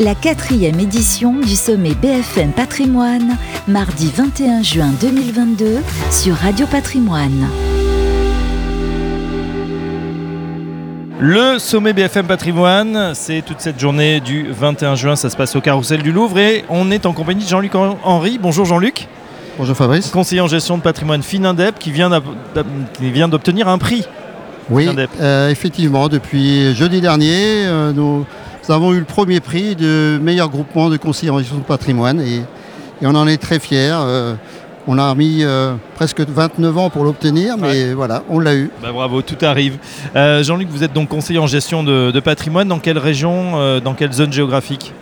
la quatrième édition du sommet BFM Patrimoine, mardi 21 juin 2022 sur Radio Patrimoine. Le sommet BFM Patrimoine, c'est toute cette journée du 21 juin, ça se passe au Carrousel du Louvre et on est en compagnie de Jean-Luc Henry. Bonjour Jean-Luc. Bonjour Fabrice. Conseiller en gestion de patrimoine Finindep qui vient d'obtenir un prix. Oui, euh, effectivement, depuis jeudi dernier, euh, nous, avons eu le premier prix de meilleur groupement de conseillers en gestion de patrimoine et, on en est très fiers. Euh, on a mis presque 29 ans pour l'obtenir, mais voilà, on l'a eu. Bah, bravo, tout arrive. Jean-Luc, vous êtes donc conseiller en gestion de, patrimoine. Dans quelle région, dans quelle zone géographique?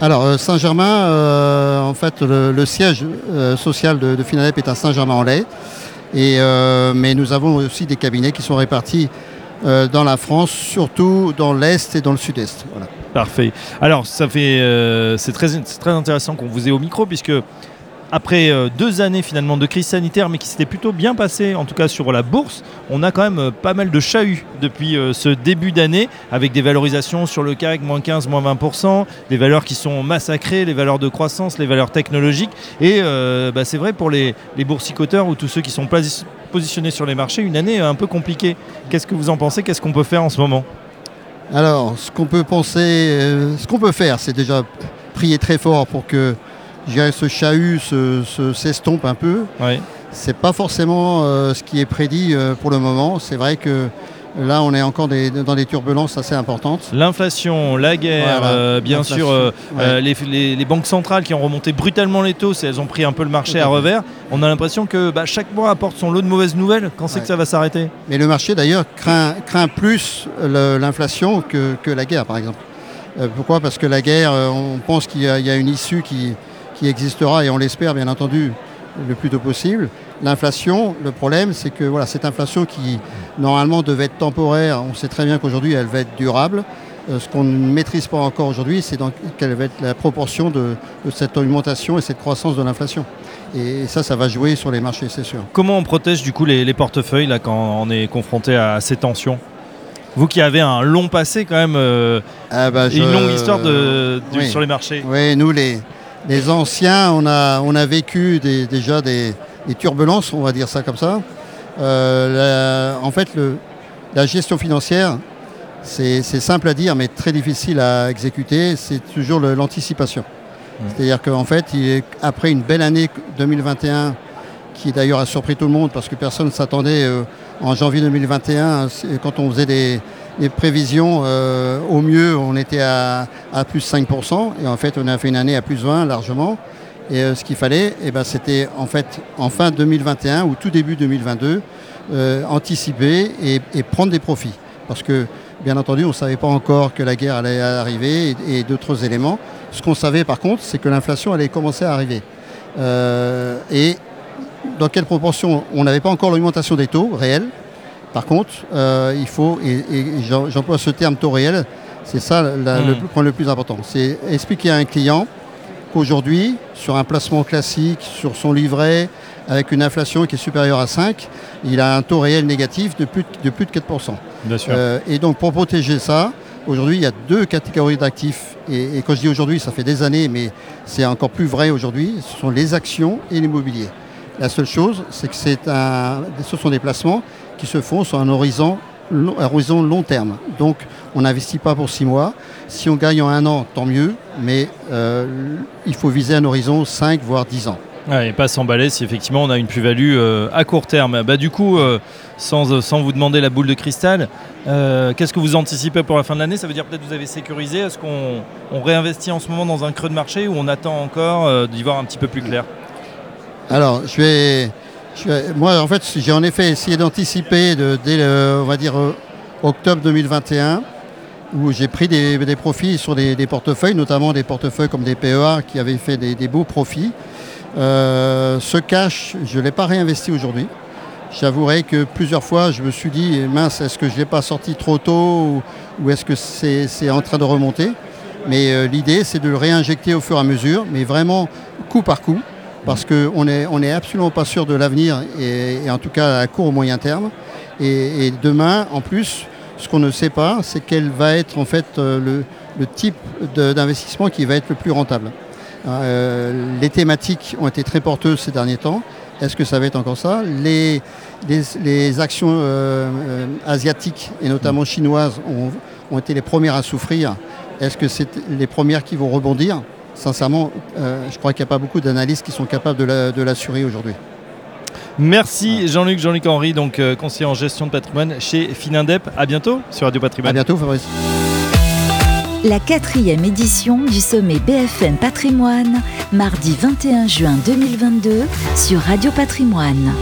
Alors Saint-Germain, en fait, le, siège social de, de Finalep est à Saint-Germain-en-Laye. Euh, mais nous avons aussi des cabinets qui sont répartis euh, dans la France, surtout dans l'Est et dans le Sud-Est. Parfait. Alors, ça fait, euh, c'est très, très intéressant qu'on vous ait au micro, puisque après euh, deux années finalement de crise sanitaire, mais qui s'était plutôt bien passé, en tout cas sur la bourse, on a quand même pas mal de chahuts depuis ce début d'année, avec des valorisations sur le CAC, moins 15, moins 20%, des valeurs qui sont massacrées, les valeurs de croissance, les valeurs technologiques. Et bah, c'est vrai pour les, boursicoteurs ou tous ceux qui sont positionnés sur les marchés, une année un peu compliquée. Qu'est-ce que vous en pensez? Qu'est-ce qu'on peut faire en ce moment? Alors, ce qu'on peut penser, ce qu'on peut faire, c'est déjà prier très fort pour que ce chahut s'estompe un peu. Oui. C'est pas forcément euh, ce qui est prédit euh, pour le moment. C'est vrai que Là, on est encore dans des turbulences assez importantes. L'inflation, la guerre, euh, bien sûr, les, banques centrales qui ont remonté brutalement les taux, elles ont pris un peu le marché à revers. On a l'impression que bah, chaque mois apporte son lot de mauvaises nouvelles. Quand c'est que ça va s'arrêter? Mais le marché, d'ailleurs, craint, craint, plus l'inflation que, la guerre, par exemple. pourquoi? Parce que la guerre, on pense qu'il y, a une issue qui, qui existera, et on l'espère bien entendu, le plus tôt possible. L'inflation, le problème, c'est que voilà, cette inflation qui normalement devait être temporaire, on sait très bien qu'aujourd'hui elle va être durable. Euh, ce qu'on ne maîtrise pas encore aujourd'hui, c'est quelle va être la proportion de, cette augmentation et cette croissance de l'inflation. Et ça, ça va jouer sur les marchés, c'est sûr. Comment on protège du coup les, portefeuilles là, quand on est confronté à ces tensions? Vous qui avez un long passé quand même, euh, ah bah, une longue histoire de, sur les marchés. Oui, nous les, les anciens, on a, on a vécu déjà des, turbulences, on va dire ça comme ça. Euh, en fait, la gestion financière, c'est simple à dire, mais très difficile à exécuter. C'est toujours l'anticipation. Mmh. C'est-à-dire qu'en fait, après une belle année 2021, qui d'ailleurs a surpris tout le monde parce que personne ne s'attendait euh, en janvier 2021, quand on faisait des, les prévisions, euh, au mieux, on était à, plus 5%, et en fait, on a fait une année à plus 20 largement. Et euh, ce qu'il fallait, eh ben, c'était en fait en fin 2021 ou tout début 2022, euh, anticiper et, prendre des profits. Parce que, bien entendu, on ne savait pas encore que la guerre allait arriver et, d'autres éléments. Ce qu'on savait par contre, c'est que l'inflation allait commencer à arriver. et dans quelle proportion On n'avait pas encore l'augmentation des taux réels, par contre, euh, il faut, et, j'emploie ce terme taux réel, c'est ça le hmm. point le plus important. C'est expliquer à un client qu'aujourd'hui, sur un placement classique, sur son livret, avec une inflation qui est supérieure à 5, il a un taux réel négatif de plus de, plus de 4%. Bien sûr. Euh, et donc pour protéger ça, aujourd'hui il y a deux catégories d'actifs. Et, et, quand je dis aujourd'hui, ça fait des années, mais c'est encore plus vrai aujourd'hui, ce sont les actions et l'immobilier. La seule chose, c'est que un, ce sont des placements qui se font sur un horizon, horizon long terme. Donc on n'investit pas pour six mois. Si on gagne en un an, tant mieux, mais euh, il faut viser un horizon 5 voire 10 ans. et pas s'emballer si effectivement on a une plus-value euh, à court terme. Bah, du coup, euh, sans, sans, vous demander la boule de cristal, qu'est-ce que vous anticipez pour la fin de l'année? Ça veut dire peut-être que vous avez sécurisé Est-ce qu'on on réinvestit en ce moment dans un creux de marché ou on attend encore d'y voir un petit peu plus clair? Alors, je vais moi, en fait, j'ai en effet essayé d'anticiper dès, le, on va dire, euh, octobre 2021, où j'ai pris des, profits sur des, portefeuilles, notamment des portefeuilles comme des PEA qui avaient fait des, beaux profits. Euh, ce cash, je ne l'ai pas réinvesti aujourd'hui. J'avouerai que plusieurs fois, je me suis dit, mince, est-ce que je ne l'ai pas sorti trop tôt ou, est-ce que c'est en train de remonter? Mais euh, l'idée, c'est de le réinjecter au fur et à mesure, mais vraiment coup par coup parce qu'on n'est on est absolument pas sûr de l'avenir, et, en tout cas à court ou moyen terme. Et, demain, en plus, ce qu'on ne sait pas, c'est quel va être en fait euh, le type d'investissement qui va être le plus rentable. Euh, les thématiques ont été très porteuses ces derniers temps. Est-ce que ça va être encore ça? Les, les, actions euh, euh, asiatiques et notamment chinoises ont, été les premières à souffrir. Est-ce que c'est les premières qui vont rebondir? Sincèrement, je crois qu'il n'y a pas beaucoup d'analystes qui sont capables de l'assurer aujourd'hui. Merci Jean-Luc, Jean-Luc Henry, donc conseiller en gestion de patrimoine chez Finindep. À bientôt sur Radio Patrimoine. À bientôt Fabrice la quatrième édition du sommet BFM Patrimoine, mardi 21 juin 2022 sur Radio Patrimoine.